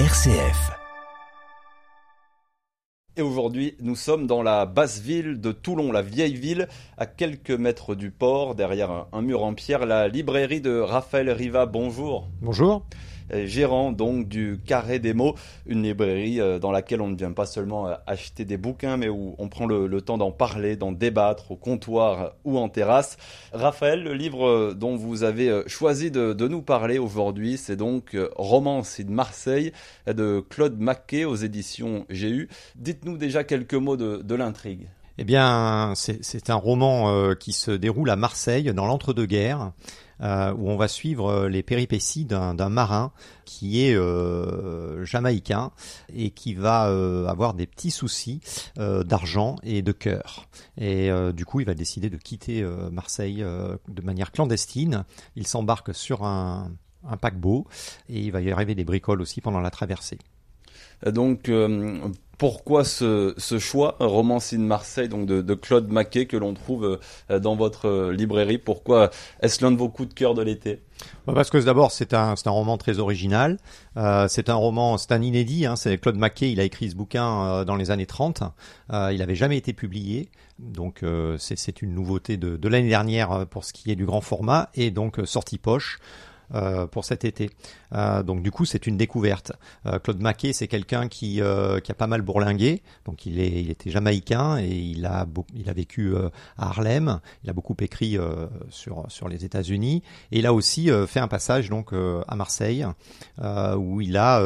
RCF. Et aujourd'hui, nous sommes dans la basse ville de Toulon, la vieille ville, à quelques mètres du port, derrière un, un mur en pierre, la librairie de Raphaël Riva. Bonjour. Bonjour. Euh, gérant donc du Carré des mots, une librairie euh, dans laquelle on ne vient pas seulement euh, acheter des bouquins, mais où on prend le, temps d'en parler, d'en débattre au comptoir ou en terrasse. Raphaël, le livre dont vous avez choisi de, nous parler aujourd'hui, c'est donc Romance de Marseille de Claude Maquet aux éditions GU. Dites-nous déjà quelques mots de l'intrigue. Eh bien, c'est un roman euh, qui se déroule à Marseille dans l'entre-deux-guerres, euh, où on va suivre euh, les péripéties d'un marin qui est euh, jamaïcain et qui va euh, avoir des petits soucis d'argent et de cœur. Et du coup, il va décider de quitter Marseille de manière clandestine. Il s'embarque sur un, un paquebot et il va y arriver des bricoles aussi pendant la traversée. Donc, pourquoi ce, ce choix, Romancine Marseille, donc de, de Claude Maquet, que l'on trouve euh, dans votre euh, librairie? Pourquoi est-ce l'un de vos coups de cœur de l'été? Bah, parce que d'abord c'est un c'est un roman très original, euh, c'est un roman c'est un inédit, hein, c'est Claude Maquet, il a écrit ce bouquin euh, dans les années 30, euh, il n'avait jamais été publié, donc euh, c'est c'est une nouveauté de, de l'année dernière pour ce qui est du grand format. Et donc sortie poche. Euh, pour cet été. Euh, donc du coup, c'est une découverte. Euh, Claude Maquet, c'est quelqu'un qui, qui a pas mal bourlingué. Donc il, est, il était jamaïcain et il a, il a vécu à Harlem. Il a beaucoup écrit sur, sur les États-Unis. Et il a aussi fait un passage donc à Marseille où il a,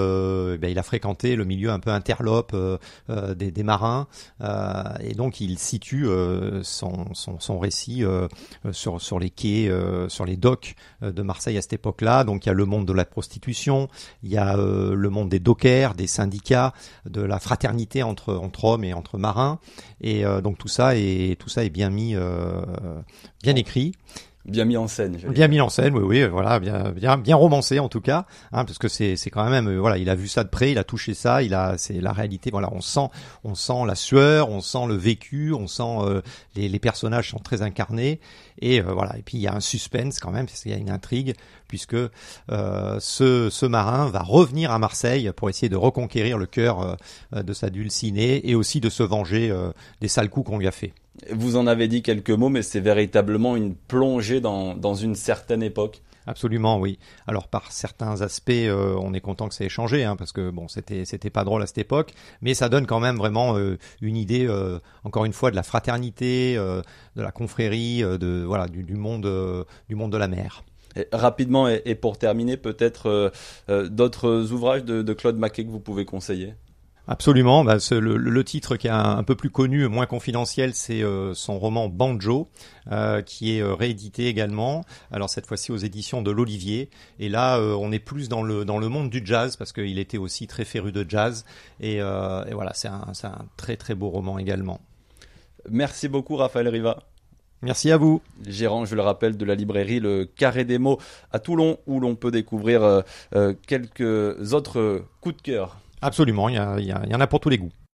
ben, il a fréquenté le milieu un peu interlope des, des, marins. et donc il situe son, son, son, récit sur, sur les quais, sur les docks de Marseille à cette époque là. Donc il y a le monde de la prostitution, il y a euh, le monde des dockers, des syndicats, de la fraternité entre entre hommes et entre marins. Et euh, donc tout ça est tout ça est bien mis, euh, bien écrit bien mis en scène. Bien mis en scène, oui, oui, voilà, bien, bien, bien romancé en tout cas, hein, parce que c'est, c'est quand même, voilà, il a vu ça de près, il a touché ça, il a, c'est la réalité, voilà, on sent, on sent la sueur, on sent le vécu, on sent les, les personnages sont très incarnés, et euh, voilà. Et puis il y a un suspense quand même, parce qu'il y a une intrigue, puisque euh, ce, ce marin va revenir à Marseille pour essayer de reconquérir le cœur euh, de sa dulcinée et aussi de se venger des sales coups qu'on lui a fait. Vous en avez dit quelques mots, mais c'est véritablement une plongée dans, dans une certaine époque. Absolument, oui. Alors par certains aspects, euh, on est content que ça ait changé, hein, parce que bon, c'était c'était pas drôle à cette époque, mais ça donne quand même vraiment euh, une idée, euh, encore une fois, de la fraternité, de la confrérie, de voilà, du, du monde du monde de la mer. Et rapidement et, pour terminer, peut-être d'autres ouvrages de, de Claude Maquet que vous pouvez conseiller? Absolument. Bah, le, le, titre qui est un, peu plus connu, moins confidentiel, c'est euh, son roman Banjo, euh, qui est euh, réédité également. Alors cette fois-ci aux éditions de l'Olivier. Et là, on est plus dans le dans le monde du jazz parce qu'il était aussi très féru de jazz. Et, et voilà, c'est un, un très très beau roman également. Merci beaucoup, Raphaël Riva. Merci à vous. Gérant, je le rappelle, de la librairie Le Carré des mots à Toulon, où l'on peut découvrir quelques autres coups de cœur. Absolument, il y, en a pour tous les goûts.